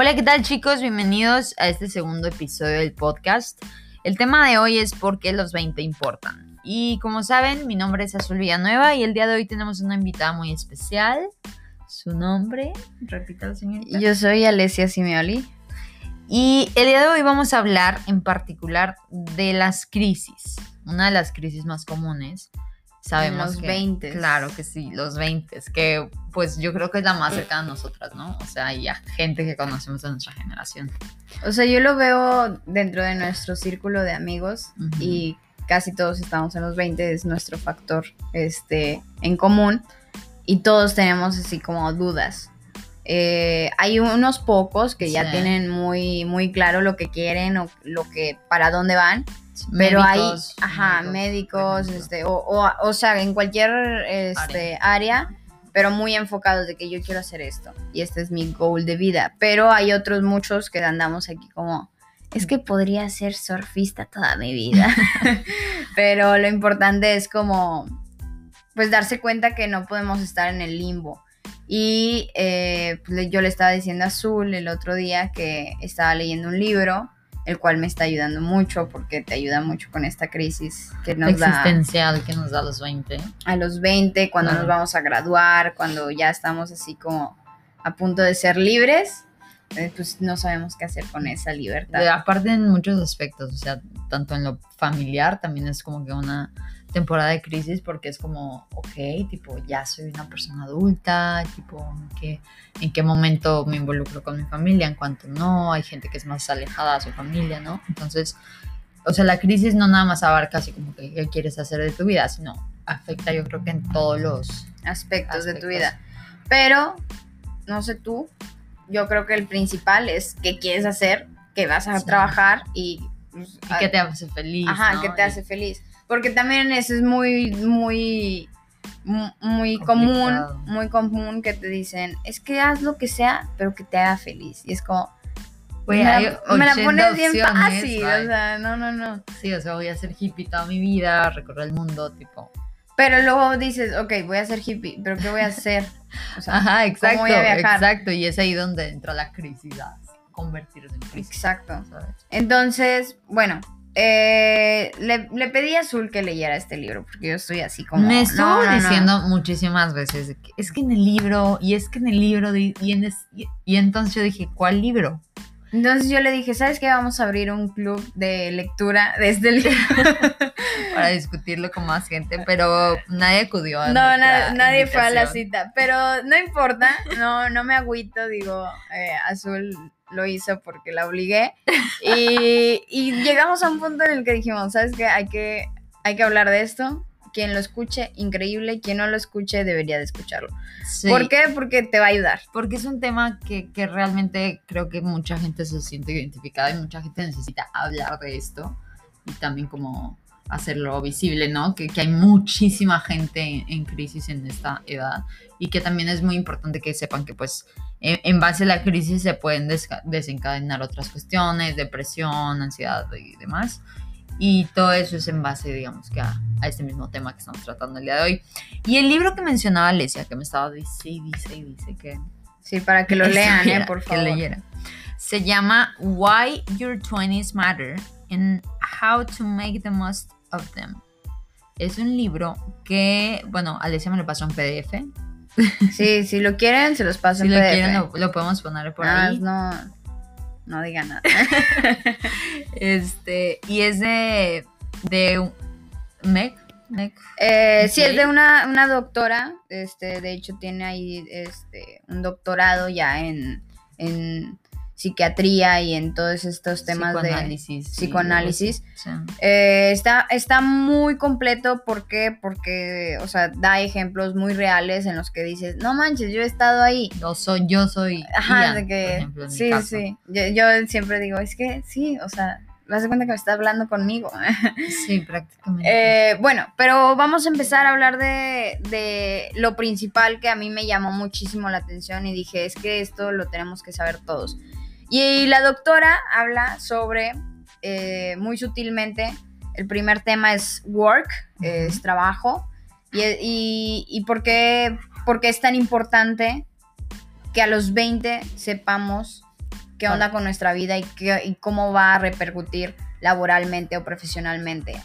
Hola, ¿qué tal chicos? Bienvenidos a este segundo episodio del podcast. El tema de hoy es por qué los 20 importan. Y como saben, mi nombre es Azul Villanueva y el día de hoy tenemos una invitada muy especial. Su nombre, repítalo señorita. Yo soy Alessia Simeoli. Y el día de hoy vamos a hablar en particular de las crisis. Una de las crisis más comunes. Sabemos los que, 20. Claro que sí, los 20, que pues yo creo que es la más cercana a nosotras, ¿no? O sea, ya gente que conocemos de nuestra generación. O sea, yo lo veo dentro de nuestro círculo de amigos Ujú. y casi todos estamos en los 20, es nuestro factor este, en común y todos tenemos así como dudas. Eh, hay unos pocos que ya Sí. tienen muy, muy claro lo que quieren o lo que para dónde van, pero Médicos, hay, ajá, médicos, este, o, o, o sea, en cualquier este, área, pero muy enfocados de que yo quiero hacer esto y este es mi goal de vida. Pero hay otros muchos que andamos aquí como, es que podría ser surfista toda mi vida. pero lo importante es como, pues darse cuenta que no podemos estar en el limbo. Y eh, pues, yo le estaba diciendo a Azul el otro día que estaba leyendo un libro, el cual me está ayudando mucho porque te ayuda mucho con esta crisis que nos da existencial que nos da a los 20. a los 20, cuando Claro. nos vamos a graduar, cuando ya estamos así como a punto de ser libres, eh, pues no sabemos qué hacer con esa libertad. Aparte en muchos aspectos, o sea, tanto en lo familiar también es como que una temporada de crisis porque es como, ok, tipo, ya soy una persona adulta, tipo, ¿en qué, en qué momento me involucro con mi familia? En cuanto no, hay gente que es más alejada a su familia, ¿no? Entonces, o sea, la crisis no nada más abarca así como que qué quieres hacer de tu vida, sino afecta yo creo que en todos los... aspectos, de tu vida. Pero, no sé tú, yo creo que el principal es qué quieres hacer, que vas a Sí. trabajar y... pues, y qué te hace feliz. Ajá, ¿no? que te hace feliz. Porque también eso es muy, muy, mu- muy común, muy común que te dicen, es que haz lo que sea, pero que te haga feliz. Y es como, Güey, me, la, me la 80 pones bien fácil, ay. o sea, no, no, no. Sí, o sea, voy a ser hippie toda mi vida, recorrer el mundo, tipo. Pero luego dices, ok, voy a ser hippie, pero ¿qué voy a hacer? O sea, Ajá, exacto, voy a viajar? exacto. Y es ahí donde entra la crisis, a convertirse en crisis. exacto. ¿sabes? Entonces, bueno, eh, le, le pedí a Azul que leyera este libro, porque yo estoy así como... Me estuvo no, no, no. diciendo muchísimas veces, que es que en el libro, y es que en el libro, y, en es- y, y entonces yo dije, ¿cuál libro? Entonces yo le dije, ¿sabes qué? Vamos a abrir un club de lectura de este libro. Para discutirlo con más gente, pero nadie acudió. a No, na- nadie fue a la cita, pero no importa, no, no me agüito, digo, eh, Azul lo hizo porque la obligué. Y, y llegamos a un punto en el que dijimos, ¿sabes qué? Hay que, hay que hablar de esto. Quien lo escuche, increíble. Quien no lo escuche, debería de escucharlo. Sí. ¿Por qué? Porque te va a ayudar. Porque es un tema que, que realmente creo que mucha gente se siente identificada y mucha gente necesita hablar de esto y también como hacerlo visible, ¿no? Que, que hay muchísima gente en, en crisis en esta edad y que también es muy importante que sepan que pues en, en base a la crisis se pueden desencadenar otras cuestiones, depresión, ansiedad y demás. Y todo eso es en base, digamos, que a, a este mismo tema que estamos tratando el día de hoy. Y el libro que mencionaba Alesia, que me estaba dice y dice y dice que Sí, para que lo lean, eh, por que favor. leyera. Se llama Why Your 20s Matter and How to Make the Most of Them. Es un libro que, bueno, Alesia me lo pasó en PDF. Sí, si lo quieren, se los paso Si en lo PDF. quieren, lo, lo podemos poner por Nada ahí. No, no digan nada. Este, y es de, de Meg. Meg. Eh, Sí, es de una, una doctora, este, de hecho tiene ahí este, un doctorado ya en, en psiquiatría y en todos estos temas de psicoanálisis. Sí. Eh, está, está muy completo, ¿por qué? Porque, o sea, da ejemplos muy reales en los que dices, no manches, yo he estado ahí. Yo soy, yo soy Ajá, Ian, de por que, ejemplo, en mi sí, caso. sí, yo, yo siempre digo, es que sí, o sea, vas de cuenta que me está hablando conmigo. Sí, prácticamente. Eh, bueno, pero vamos a empezar a hablar de, de lo principal que a mí me llamó muchísimo la atención y dije, es que esto lo tenemos que saber todos. Y la doctora habla sobre, eh, muy sutilmente, el primer tema es work, eh, es trabajo, y, y, y por, qué, por qué es tan importante que a los 20 sepamos qué onda con nuestra vida y, qué, y cómo va a repercutir laboralmente o profesionalmente.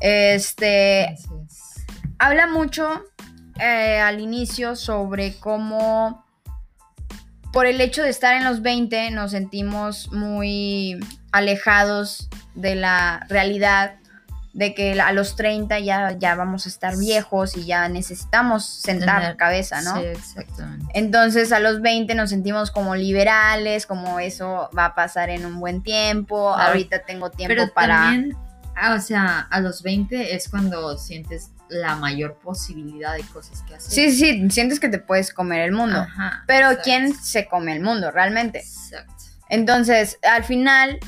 Este, habla mucho eh, al inicio sobre cómo por el hecho de estar en los 20 nos sentimos muy alejados de la realidad de que a los 30 ya, ya vamos a estar viejos y ya necesitamos sentar Tener- cabeza, ¿no? Sí, exactamente. Entonces a los 20 nos sentimos como liberales, como eso va a pasar en un buen tiempo, Claro. ahorita tengo tiempo Pero para... también, ah, o sea, a los 20 es cuando sientes la mayor posibilidad de cosas que hacer. Sí, sí, sientes que te puedes comer el mundo. Ajá, Pero exacto. ¿quién se come el mundo realmente? Exacto. Entonces, al final,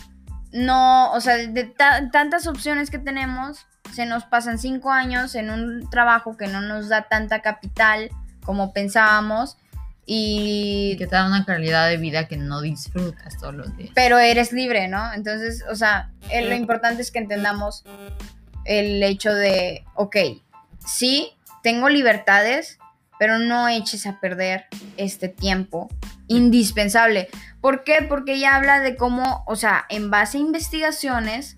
no, o sea, de ta- tantas opciones que tenemos, se nos pasan cinco años en un trabajo que no nos da tanta capital como pensábamos Y y... que te da una calidad de vida que no disfrutas todos los días. Pero eres libre, ¿no? Entonces, o sea, eh, lo importante es que entendamos el hecho de, ok, sí, tengo libertades, pero no eches a perder este tiempo indispensable. ¿Por qué? Porque ella habla de cómo, o sea, en base a investigaciones,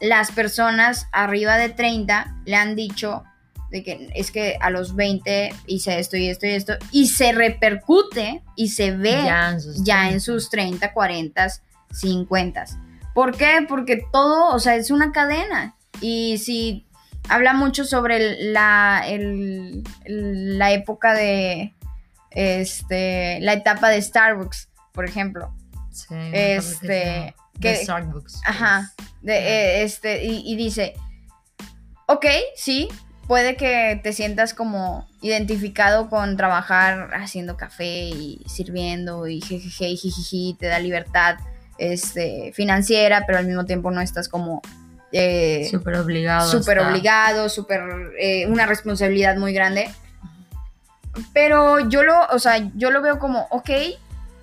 las personas arriba de 30 le han dicho de que es que a los 20 hice esto y esto y esto, y se repercute y se ve ya en sus, ya en sus 30, 40, 50. ¿Por qué? Porque todo, o sea, es una cadena. Y si habla mucho sobre el- la, el- la época de, este, la etapa de Starbucks, por ejemplo. Sí, Este, que- The Starbucks. Ajá. De, eh, este, y, y dice, ok, sí, puede que te sientas como identificado con trabajar haciendo café y sirviendo y jejeje y jijiji, te da libertad este, financiera, pero al mismo tiempo no estás como eh, Súper obligado. súper obligado, súper eh, una responsabilidad muy grande. Pero yo lo, o sea, yo lo veo como, ok,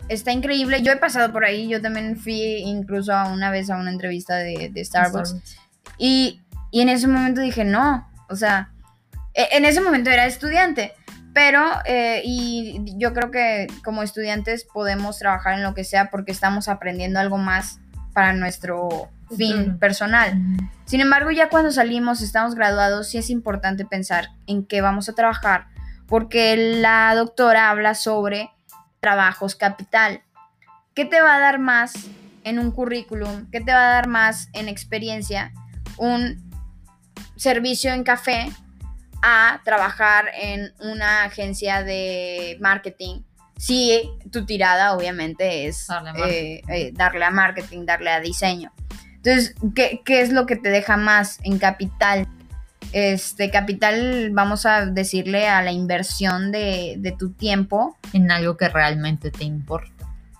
está increíble. Yo he pasado por ahí, yo también fui incluso a una vez a una entrevista de, de Starbucks. Y, y en ese momento dije, no, o sea, e- en ese momento era estudiante, pero, eh, y yo creo que como estudiantes podemos trabajar en lo que sea porque estamos aprendiendo algo más para nuestro fin personal. Sin embargo, ya cuando salimos, estamos graduados, sí es importante pensar en qué vamos a trabajar, porque la doctora habla sobre trabajos capital. ¿Qué te va a dar más en un currículum? ¿Qué te va a dar más en experiencia? Un servicio en café a trabajar en una agencia de marketing. Sí, tu tirada obviamente es Darle a eh, eh, darle a marketing, darle a diseño. Entonces, ¿qué, qué es lo que te deja más en capital? Este capital, vamos a decirle a la inversión de, de tu tiempo. En algo que realmente te importa.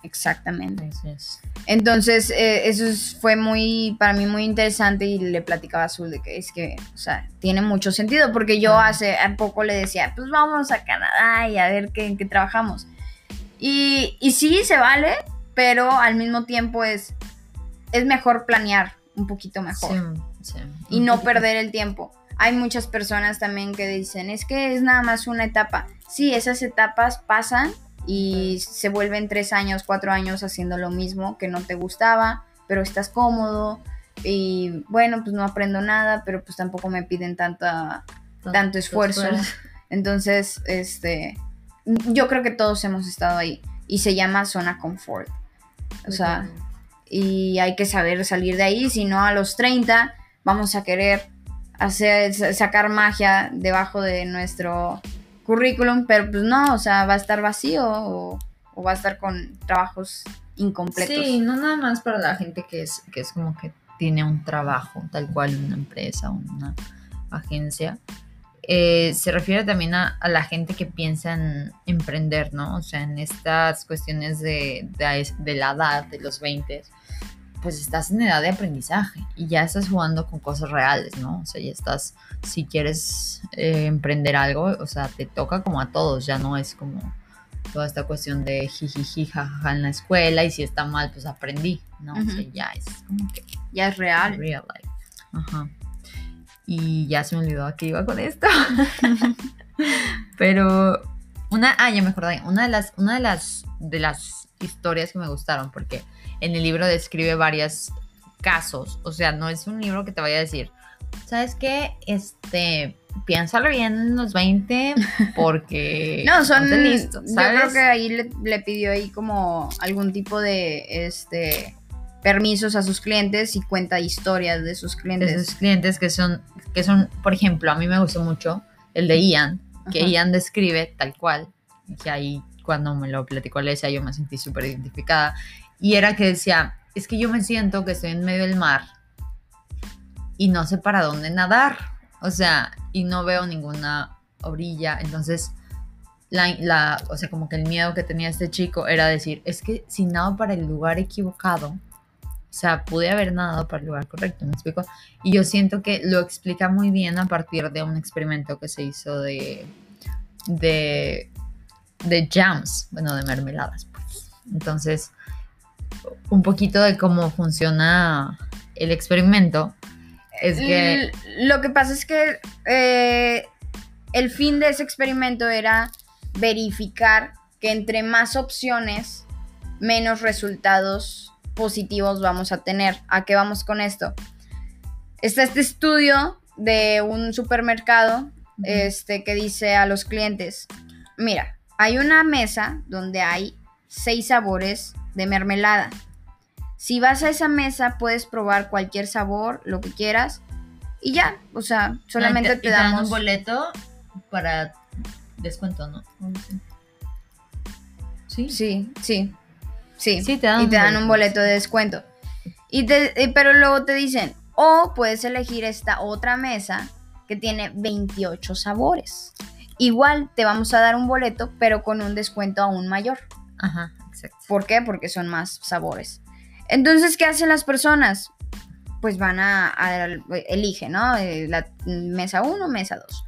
Exactamente. Entonces, Entonces, eh, eso es- fue muy, para mí muy interesante y le platicaba a Azul de que es que, o sea, tiene mucho sentido porque yo hace poco le decía, pues vamos a Canadá y a ver qué, en qué trabajamos. Y, y sí, se vale, pero al mismo tiempo es, es mejor planear un poquito mejor sí, sí. y no poquito. perder el tiempo. Hay muchas personas también que dicen, es que es nada más una etapa. Sí, esas etapas pasan y se vuelven tres años, cuatro años haciendo lo mismo que no te gustaba, pero estás cómodo y bueno, pues no aprendo nada, pero pues tampoco me piden tanta, tanto esfuerzo. Entonces, este, yo creo que todos hemos estado ahí y se llama zona confort. O sea, y hay que saber salir de ahí, si no a los 30 vamos a querer hacer sa- sacar magia debajo de nuestro currículum, pero pues no, o sea, va a estar vacío o, o va a estar con trabajos incompletos. Sí, no nada más para la gente que es, que es como que tiene un trabajo, tal cual una empresa, una agencia. Eh, se refiere también a, a la gente que piensa en emprender, ¿no? O sea, en estas cuestiones de, de, de la edad, de los 20, pues estás en edad de aprendizaje y ya estás jugando con cosas reales, ¿no? O sea, ya estás, si quieres eh, emprender algo, o sea, te toca como a todos, ya no es como toda esta cuestión de jijiji, jajaja en la escuela y si está mal, pues aprendí, ¿no? O sea, ya es como que Ya es real. real life. Ajá. Y ya se me olvidó a qué iba con esto. Pero una, ah, ya me acordé, una de las, una de las, de las historias que me gustaron, porque en el libro describe varios casos, o sea, no es un libro que te vaya a decir, ¿sabes qué? Este, piénsalo bien en los 20 porque... no, son... Listo, Yo creo que ahí le, le, pidió ahí como algún tipo de, este, permisos a sus clientes y cuenta historias de sus clientes. De sus clientes que son, que son, por ejemplo, a mí me gustó mucho el de Ian, que Ian describe tal cual, que ahí cuando me lo platicó Alesia yo me sentí súper identificada, y era que decía, es que yo me siento que estoy en medio del mar y no sé para dónde nadar, o sea, y no veo ninguna orilla, entonces... La, o sea, como que el miedo que tenía este chico era decir, es que si nado para el lugar equivocado, o sea, pude haber nadado para el lugar correcto, me explico. Y yo siento que lo explica muy bien a partir de un experimento que se hizo de, de, de jams, bueno, de mermeladas. Pues. Entonces, un poquito de cómo funciona el experimento es que... Lo que pasa es que eh, el fin de ese experimento era verificar que entre más opciones, menos resultados positivos vamos a tener. ¿A qué vamos con esto? Está este estudio de un supermercado este, que dice a los clientes, mira, hay una mesa donde hay seis sabores de mermelada. Si vas a esa mesa puedes probar cualquier sabor, lo que quieras, y ya, o sea, solamente te, damos un boleto para descuento, ¿no? Sí, sí, sí. Sí, sí te dan y te dan un boleto de descuento. Y te, pero luego te dicen, o puedes elegir esta otra mesa que tiene 28 sabores. Igual te vamos a dar un boleto, pero con un descuento aún mayor. Ajá, ¿Por qué? Porque son más sabores. Entonces, ¿qué hacen las personas? Pues van a, elige, ¿no? Eh, la mesa 1, mesa 2.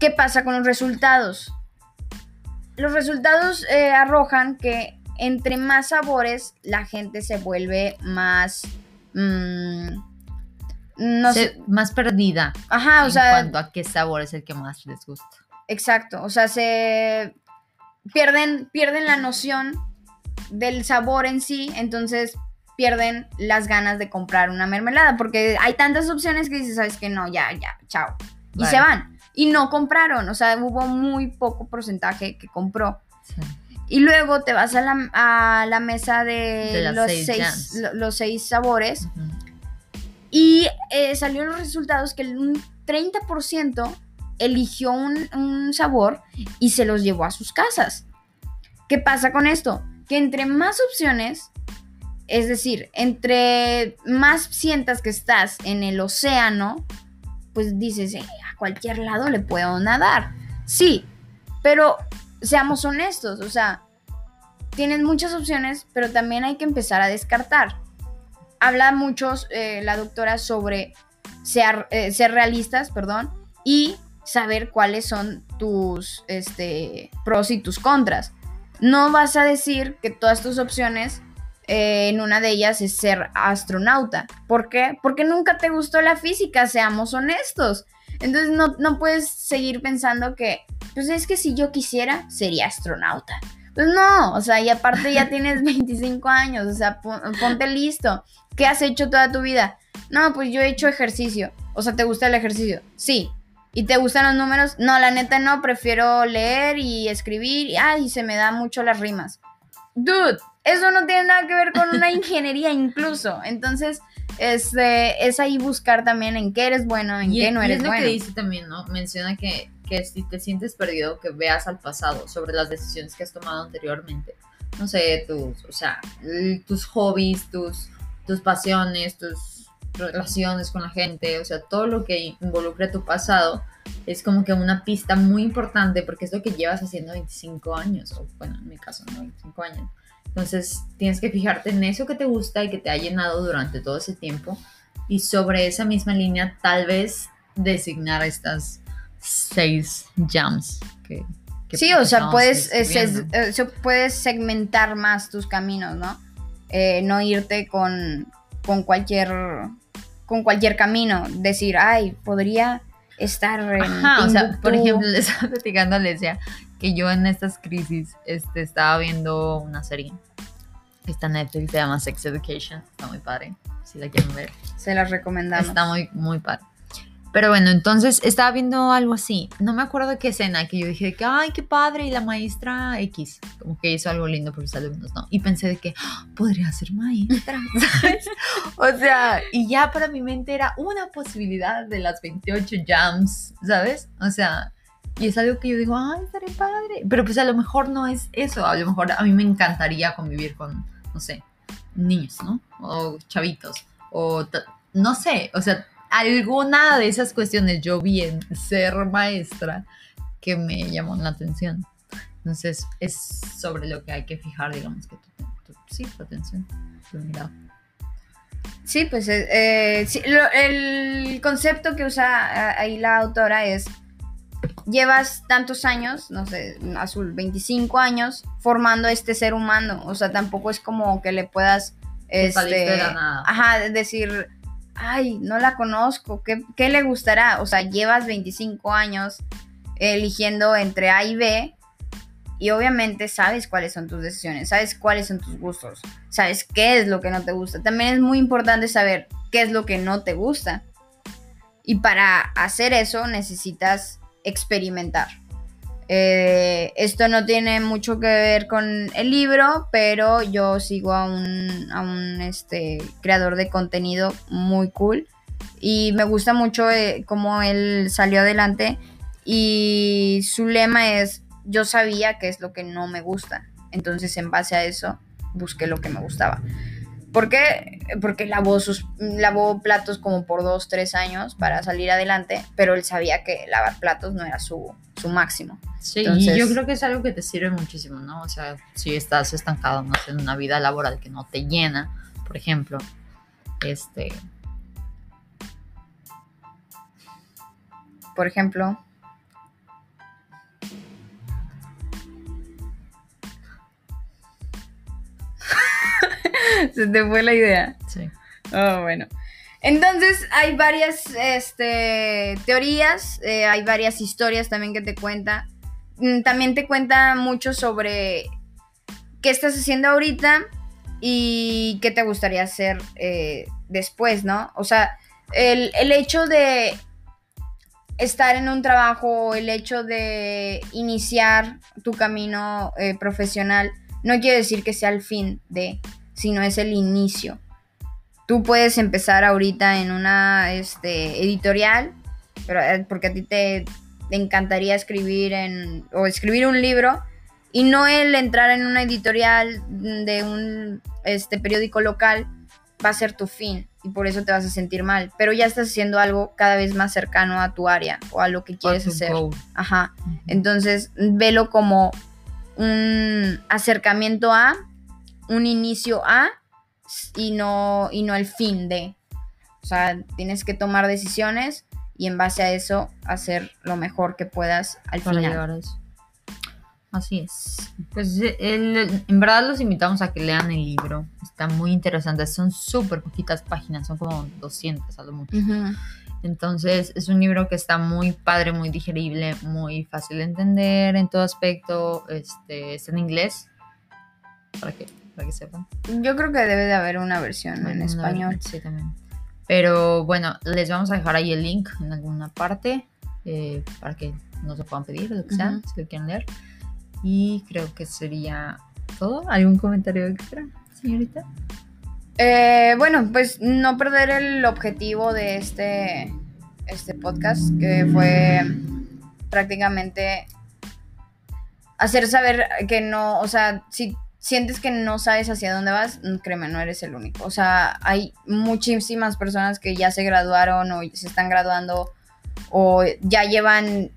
¿Qué pasa con los resultados? Los resultados eh, arrojan que entre más sabores la gente se vuelve más... Mm, no sé, más perdida. Ajá, o sea... En cuanto a qué sabor es el que más les gusta. Exacto, o sea, se pierden, pierden la noción del sabor en sí, entonces pierden las ganas de comprar una mermelada, porque hay tantas opciones que dices, sabes que no, ya, ya, chao. Y se van. Y no compraron, o sea, hubo muy poco porcentaje que compró. Y luego te vas a la, mesa de, los, seis, los, seis, sabores y eh, salieron los resultados que un 30% eligió un, un sabor y se los llevó a sus casas. ¿Qué pasa con esto? Que entre más opciones, es decir, entre más sientas que estás en el océano, pues dices, eh, a cualquier lado le puedo nadar. Sí, pero seamos honestos, o sea, tienes muchas opciones, pero también hay que empezar a descartar. Habla mucho eh, la doctora sobre ser, eh, ser realistas, perdón, y saber cuáles son tus este, pros y tus contras. No vas a decir que todas tus opciones, eh, en una de ellas es ser astronauta. ¿Por qué? Porque nunca te gustó la física, seamos honestos. Entonces no, no puedes seguir pensando que, pues es que si yo quisiera, sería astronauta. Pues no, o sea, y aparte ya tienes 25 años, o sea, ponte listo. ¿Qué has hecho toda tu vida? No, pues yo he hecho ejercicio. O sea, ¿te gusta el ejercicio? Sí. ¿Y te gustan los números? No, la neta no, prefiero leer y escribir. Y, ay, se me da mucho las rimas. Dude, eso no tiene nada que ver con una ingeniería incluso. Entonces, este, es ahí buscar también en qué eres bueno, en qué no eres bueno. es lo que dice también, ¿no? Menciona que, que si te sientes perdido, que veas al pasado sobre las decisiones que has tomado anteriormente. No sé, tus, o sea, tus hobbies, tus, tus pasiones, tus relaciones con la gente, o sea, todo lo que involucra tu pasado es como que una pista muy importante porque es lo que llevas haciendo 25 años, o bueno, en mi caso, no 25 años. Entonces, tienes que fijarte en eso que te gusta y que te ha llenado durante todo ese tiempo y sobre esa misma línea tal vez designar estas seis jams que... sí, o sea, puedes, eh, puedes segmentar más tus caminos, ¿no? Eh, no irte con, con cualquier con cualquier camino, decir, ay, podría estar en Ajá, o sea, por ejemplo, le estaba platicando a Alesia que yo en estas crisis este, estaba viendo una serie. Esta Netflix se llama Sex Education. Está muy padre. Si la quieren ver. Se las recomendamos. Está muy, muy padre. Pero bueno, entonces estaba viendo algo así. No me acuerdo qué escena, que yo dije de que, ay, qué padre, y la maestra X, como que hizo algo lindo por sus alumnos, ¿no? Y pensé de que, ¡Ah! podría ser maestra, ¿sabes? o sea, y ya para mi mente era una posibilidad de las 28 jams, ¿sabes? O sea, y es algo que yo digo, ay, estaré padre. Pero pues a lo mejor no es eso, a lo mejor a mí me encantaría convivir con, no sé, niños, ¿no? O chavitos, o no sé, o sea, alguna de esas cuestiones yo vi en ser maestra que me llamó la atención. Entonces es sobre lo que hay que fijar, digamos, que tu, sí, tu atención, tu mirada. Sí, pues eh, eh el concepto que usa ahí la autora es, llevas tantos años, no sé, azul, 25 años, formando este ser humano, o sea, tampoco es como que le puedas... Este, ajá, decir, ay, no la conozco, ¿qué, le gustará? O sea, llevas 25 años eligiendo entre A y B y obviamente sabes cuáles son tus decisiones, sabes cuáles son tus gustos, sabes qué es lo que no te gusta. También es muy importante saber qué es lo que no te gusta. Y para hacer eso necesitas experimentar. Eh, esto no tiene mucho que ver con el libro, pero yo sigo a un, este, creador de contenido muy cool y me gusta mucho eh, cómo él salió adelante y su lema es yo sabía qué es lo que no me gusta, entonces en base a eso busqué lo que me gustaba. ¿Por qué? Porque lavó, sus, lavó platos como por dos, tres años para salir adelante, pero él sabía que lavar platos no era su, su máximo. Sí, y yo creo que es algo que te sirve muchísimo, ¿no? O sea, si estás estancado no en una vida laboral que no te llena, por ejemplo, este... Por ejemplo, Se te fue la idea. Sí. Oh, bueno. Entonces hay varias este, teorías, eh, hay varias historias también que te cuenta. Mm, también te cuenta mucho sobre qué estás haciendo ahorita y qué te gustaría hacer eh, después, ¿no? O sea, el, hecho de estar en un trabajo, el hecho de iniciar tu camino eh, profesional, no quiere decir que sea el fin de sino es el inicio. Tú puedes empezar ahorita en una este, editorial, pero, eh, porque a ti te, encantaría escribir en, o escribir un libro, y no el entrar en una editorial de un este, periódico local va a ser tu fin y por eso te vas a sentir mal, pero ya estás haciendo algo cada vez más cercano a tu área o a lo que quieres hacer. Ajá. Entonces, velo como un acercamiento a un inicio a y no, y no el fin de. O sea, tienes que tomar decisiones y en base a eso hacer lo mejor que puedas al final. Así es. Pues en verdad los invitamos a que lean el libro. Está muy interesante. Son súper poquitas páginas, son como 200 a lo mucho. Entonces es un libro que está muy padre, muy digerible, muy fácil de entender en todo aspecto. Este, está en inglés. Para que para que sepan. Yo creo que debe de haber una versión en español. sí, también. Pero bueno, les vamos a dejar ahí el link en alguna parte eh, para que no se puedan pedir, lo que sea, si lo quieren leer. Y creo que sería todo. ¿Algún comentario extra, señorita? Eh, bueno, pues no perder el objetivo de este, este podcast, que fue prácticamente hacer saber que no, o sea, si sientes que no sabes hacia dónde vas, mm, créeme, no eres el único. O sea, hay muchísimas personas que ya se graduaron o se están graduando o ya llevan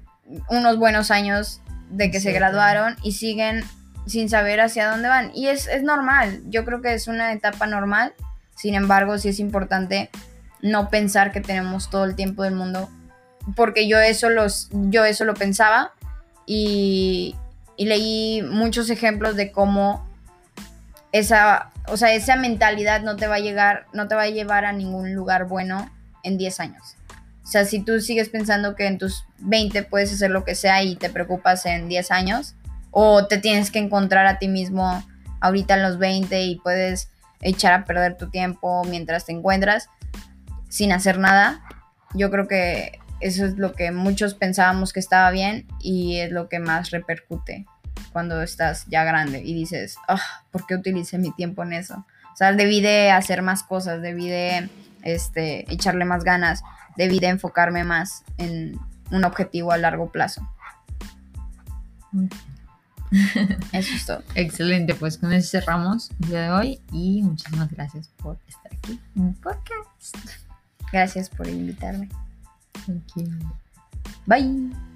unos buenos años de que se graduaron y siguen sin saber hacia dónde van. Y es, es normal, yo creo que es una etapa normal. Sin embargo, sí es importante no pensar que tenemos todo el tiempo del mundo. Porque yo eso, los, yo eso lo pensaba y, y leí muchos ejemplos de cómo esa, o sea, esa mentalidad no te va a llegar, no te va a llevar a ningún lugar bueno en 10 años. O sea, si tú sigues pensando que en tus 20 puedes hacer lo que sea y te preocupas en 10 años, o te tienes que encontrar a ti mismo ahorita en los 20 y puedes echar a perder tu tiempo mientras te encuentras sin hacer nada, yo creo que eso es lo que muchos pensábamos que estaba bien y es lo que más repercute cuando estás ya grande y dices, ah, ¿por qué utilicé mi tiempo en eso? O sea, debí de hacer más cosas, debí de este, echarle más ganas, debí de enfocarme más en un objetivo a largo plazo. Eso es todo. Excelente, pues con eso cerramos el día de hoy y muchísimas gracias por estar aquí en el podcast. Gracias por invitarme. Thank you. Bye.